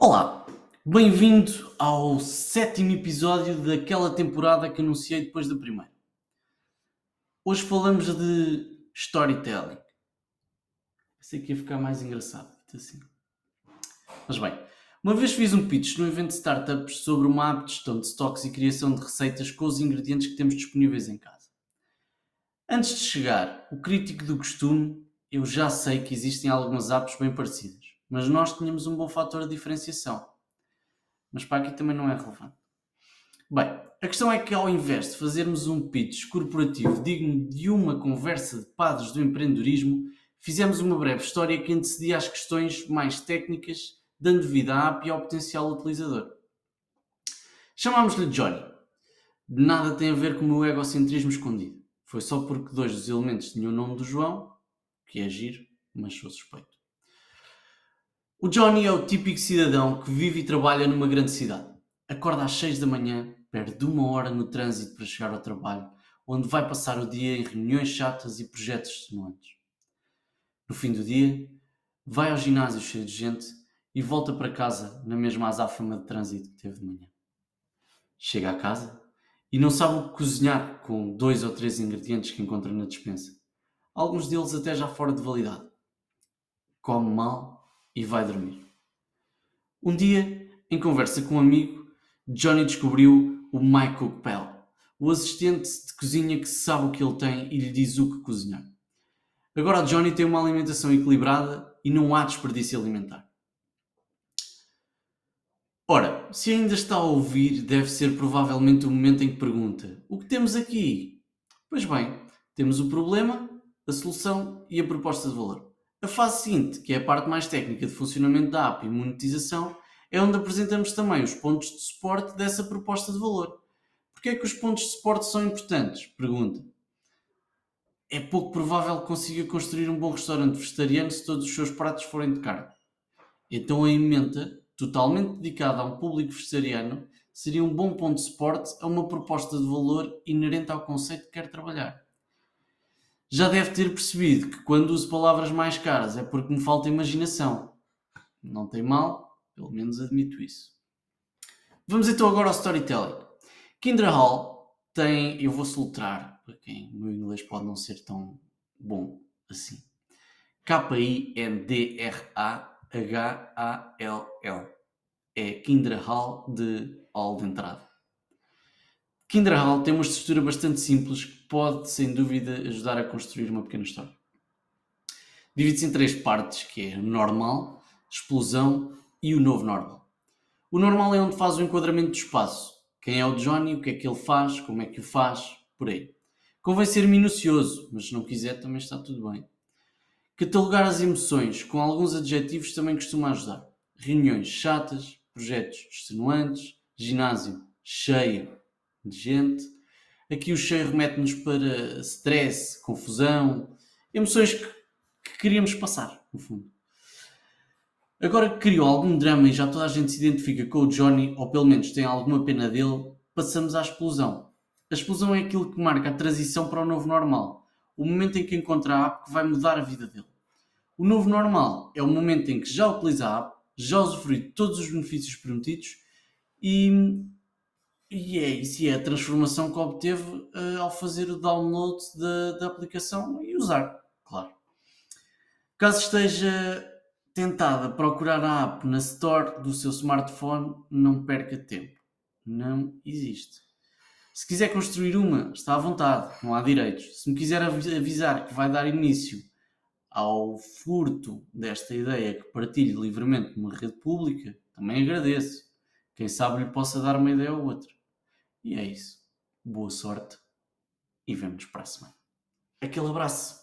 Olá, bem-vindo ao sétimo episódio daquela temporada que anunciei depois da primeira. Hoje falamos de storytelling. Pensei que ia ficar mais engraçado, assim. Mas bem, uma vez fiz um pitch no evento de startups sobre uma app de gestão de stocks e criação de receitas com os ingredientes que temos disponíveis em casa. Antes de chegar, o crítico do costume, eu já sei que existem algumas apps bem parecidas mas nós tínhamos um bom fator de diferenciação. Mas para aqui também não é relevante. Bem, a questão é que ao invés de fazermos um pitch corporativo digno de uma conversa de padres do empreendedorismo, fizemos uma breve história que antecedia as questões mais técnicas, dando vida à app e ao potencial utilizador. Chamámos-lhe Johnny. Nada tem a ver com o meu egocentrismo escondido. Foi só porque dois dos elementos tinham o nome do João, que é giro, mas sou suspeito. O Johnny é o típico cidadão que vive e trabalha numa grande cidade. Acorda às 6 da manhã, perde uma hora no trânsito para chegar ao trabalho, onde vai passar o dia em reuniões chatas e projetos extenuantes. No fim do dia, vai ao ginásio cheio de gente e volta para casa na mesma azáfama de trânsito que teve de manhã. Chega a casa e não sabe o que cozinhar com dois ou três ingredientes que encontra na despensa. Alguns deles até já fora de validade. Come mal e vai dormir. Um dia, em conversa com um amigo, Johnny descobriu o Cook Pal, o assistente de cozinha que sabe o que ele tem e lhe diz o que cozinhar. Agora Johnny tem uma alimentação equilibrada e não há desperdício alimentar. Ora, se ainda está a ouvir, deve ser provavelmente o momento em que pergunta: O que temos aqui? Pois bem, temos o problema, a solução e a proposta de valor. A fase seguinte, que é a parte mais técnica de funcionamento da app e monetização, é onde apresentamos também os pontos de suporte dessa proposta de valor. Porquê é que os pontos de suporte são importantes? Pergunta. É pouco provável que consiga construir um bom restaurante vegetariano se todos os seus pratos forem de carne. Então a emenda, totalmente dedicada a um público vegetariano, seria um bom ponto de suporte a uma proposta de valor inerente ao conceito que quer trabalhar já deve ter percebido que quando uso palavras mais caras é porque me falta imaginação. Não tem mal, pelo menos admito isso. Vamos então agora ao storytelling. Kindra Hall tem, eu vou soltar, para quem o meu inglês pode não ser tão bom assim. K-I-N-D-R-A-H-A-L-L. É Kindra Hall de Hall de entrada. Kindra Hall tem uma estrutura bastante simples que pode, sem dúvida, ajudar a construir uma pequena história. Divide-se em três partes, que é normal, explosão e o novo normal. O normal é onde faz o enquadramento do espaço. Quem é o Johnny, o que é que ele faz, como é que o faz, por aí. Convém ser minucioso, mas se não quiser também está tudo bem. Catalogar as emoções com alguns adjetivos também costuma ajudar. Reuniões chatas, projetos extenuantes, ginásio cheio, de gente. Aqui o cheio remete-nos para stress, confusão, emoções que, que queríamos passar, no fundo. Agora que criou algum drama e já toda a gente se identifica com o Johnny, ou pelo menos tem alguma pena dele, passamos à explosão. A explosão é aquilo que marca a transição para o novo normal, o momento em que encontra a app que vai mudar a vida dele. O novo normal é o momento em que já utiliza a app, já usufrui de todos os benefícios prometidos e e é isso, e é a transformação que obteve uh, ao fazer o download da, da aplicação e usar, claro. Caso esteja tentado a procurar a app na Store do seu smartphone, não perca tempo. Não existe. Se quiser construir uma, está à vontade, não há direitos. Se me quiser avisar que vai dar início ao furto desta ideia que partilhe livremente numa rede pública, também agradeço. Quem sabe lhe possa dar uma ideia ou outra. E é isso. Boa sorte e vemo-nos para a semana. Aquele abraço.